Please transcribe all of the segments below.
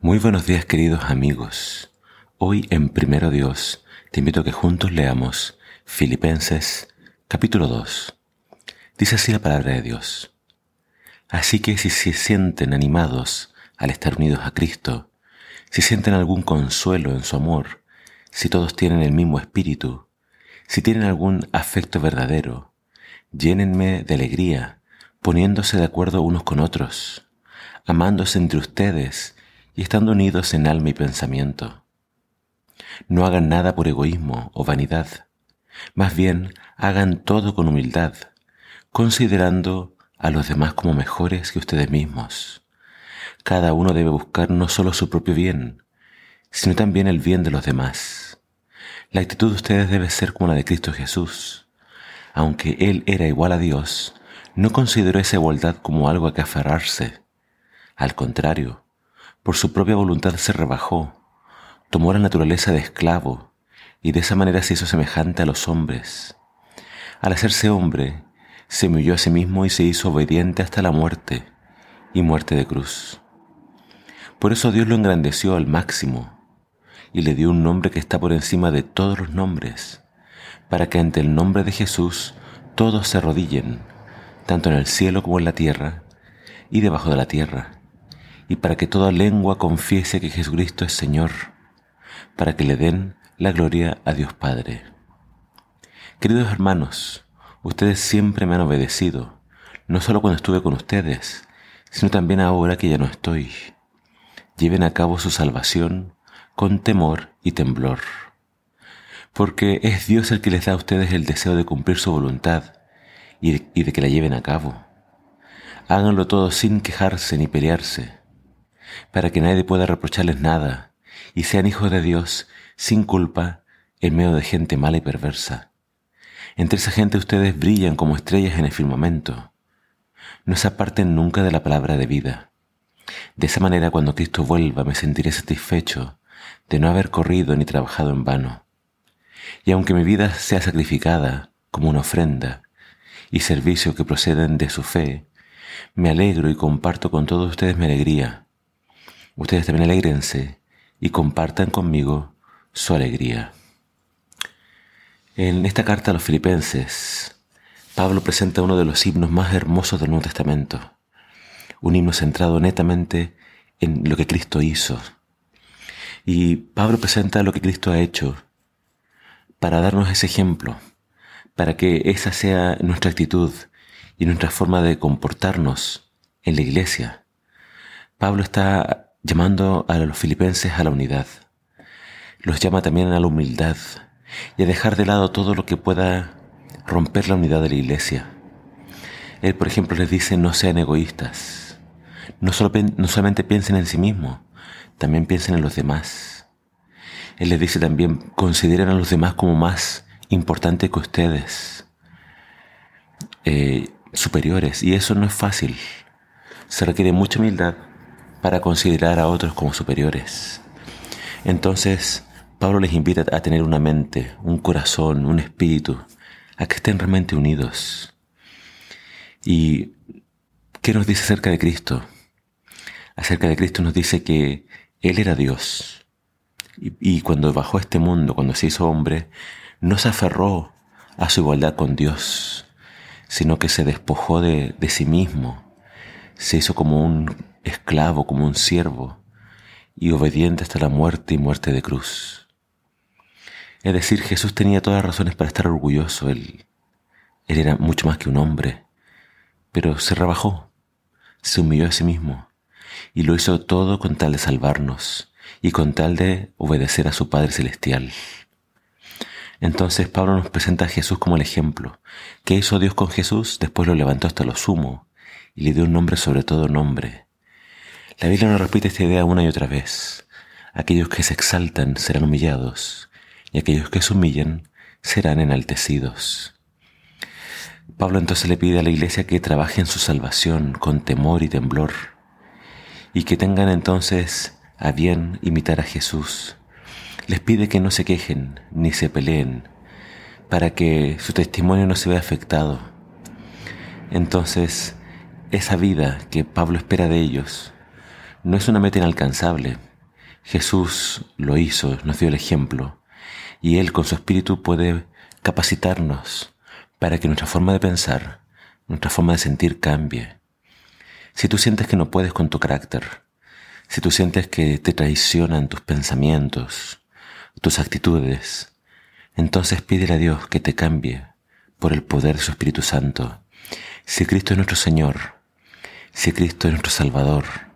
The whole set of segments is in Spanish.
Muy buenos días queridos amigos. Hoy en Primero Dios te invito a que juntos leamos Filipenses capítulo 2. Dice así la palabra de Dios. Así que si se sienten animados al estar unidos a Cristo, si sienten algún consuelo en su amor, si todos tienen el mismo espíritu, si tienen algún afecto verdadero, llénenme de alegría, poniéndose de acuerdo unos con otros, amándose entre ustedes y estando unidos en alma y pensamiento. No hagan nada por egoísmo o vanidad, más bien hagan todo con humildad, considerando a los demás como mejores que ustedes mismos. Cada uno debe buscar no solo su propio bien, sino también el bien de los demás. La actitud de ustedes debe ser como la de Cristo Jesús. Aunque Él era igual a Dios, no consideró esa igualdad como algo a que aferrarse. Al contrario, por su propia voluntad se rebajó, tomó la naturaleza de esclavo y de esa manera se hizo semejante a los hombres. Al hacerse hombre, se humilló a sí mismo y se hizo obediente hasta la muerte y muerte de cruz. Por eso Dios lo engrandeció al máximo y le dio un nombre que está por encima de todos los nombres, para que ante el nombre de Jesús todos se arrodillen, tanto en el cielo como en la tierra y debajo de la tierra y para que toda lengua confiese que Jesucristo es Señor, para que le den la gloria a Dios Padre. Queridos hermanos, ustedes siempre me han obedecido, no solo cuando estuve con ustedes, sino también ahora que ya no estoy. Lleven a cabo su salvación con temor y temblor, porque es Dios el que les da a ustedes el deseo de cumplir su voluntad y de, y de que la lleven a cabo. Háganlo todo sin quejarse ni pelearse para que nadie pueda reprocharles nada y sean hijos de Dios sin culpa en medio de gente mala y perversa. Entre esa gente ustedes brillan como estrellas en el firmamento. No se aparten nunca de la palabra de vida. De esa manera cuando Cristo vuelva me sentiré satisfecho de no haber corrido ni trabajado en vano. Y aunque mi vida sea sacrificada como una ofrenda y servicio que proceden de su fe, me alegro y comparto con todos ustedes mi alegría Ustedes también alegrense y compartan conmigo su alegría. En esta carta a los filipenses, Pablo presenta uno de los himnos más hermosos del Nuevo Testamento, un himno centrado netamente en lo que Cristo hizo. Y Pablo presenta lo que Cristo ha hecho para darnos ese ejemplo, para que esa sea nuestra actitud y nuestra forma de comportarnos en la iglesia. Pablo está llamando a los filipenses a la unidad. Los llama también a la humildad y a dejar de lado todo lo que pueda romper la unidad de la iglesia. Él, por ejemplo, les dice no sean egoístas, no, no solamente piensen en sí mismos, también piensen en los demás. Él les dice también consideren a los demás como más importantes que ustedes, eh, superiores, y eso no es fácil. Se requiere mucha humildad para considerar a otros como superiores. Entonces, Pablo les invita a tener una mente, un corazón, un espíritu, a que estén realmente unidos. ¿Y qué nos dice acerca de Cristo? Acerca de Cristo nos dice que Él era Dios. Y, cuando bajó a este mundo, cuando se hizo hombre, no se aferró a su igualdad con Dios, sino que se despojó de, de sí mismo, se hizo como un esclavo, como un siervo, y obediente hasta la muerte y muerte de cruz. Es decir, Jesús tenía todas razones para estar orgulloso, él, él era mucho más que un hombre, pero se rebajó, se humilló a sí mismo, y lo hizo todo con tal de salvarnos, y con tal de obedecer a su Padre Celestial. Entonces Pablo nos presenta a Jesús como el ejemplo. ¿Qué hizo Dios con Jesús? Después lo levantó hasta lo sumo y le dio un nombre sobre todo nombre, la Biblia nos repite esta idea una y otra vez. Aquellos que se exaltan serán humillados y aquellos que se humillan serán enaltecidos. Pablo entonces le pide a la iglesia que trabaje en su salvación con temor y temblor y que tengan entonces a bien imitar a Jesús. Les pide que no se quejen ni se peleen para que su testimonio no se vea afectado. Entonces, esa vida que Pablo espera de ellos no es una meta inalcanzable, Jesús lo hizo, nos dio el ejemplo, y Él con su Espíritu puede capacitarnos para que nuestra forma de pensar, nuestra forma de sentir cambie. Si tú sientes que no puedes con tu carácter, si tú sientes que te traicionan tus pensamientos, tus actitudes, entonces pídele a Dios que te cambie por el poder de su Espíritu Santo. Si Cristo es nuestro Señor, si Cristo es nuestro Salvador,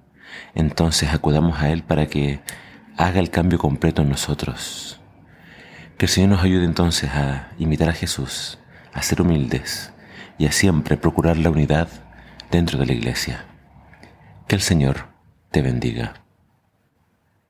entonces acudamos a Él para que haga el cambio completo en nosotros. Que el Señor nos ayude entonces a imitar a Jesús, a ser humildes y a siempre procurar la unidad dentro de la iglesia. Que el Señor te bendiga.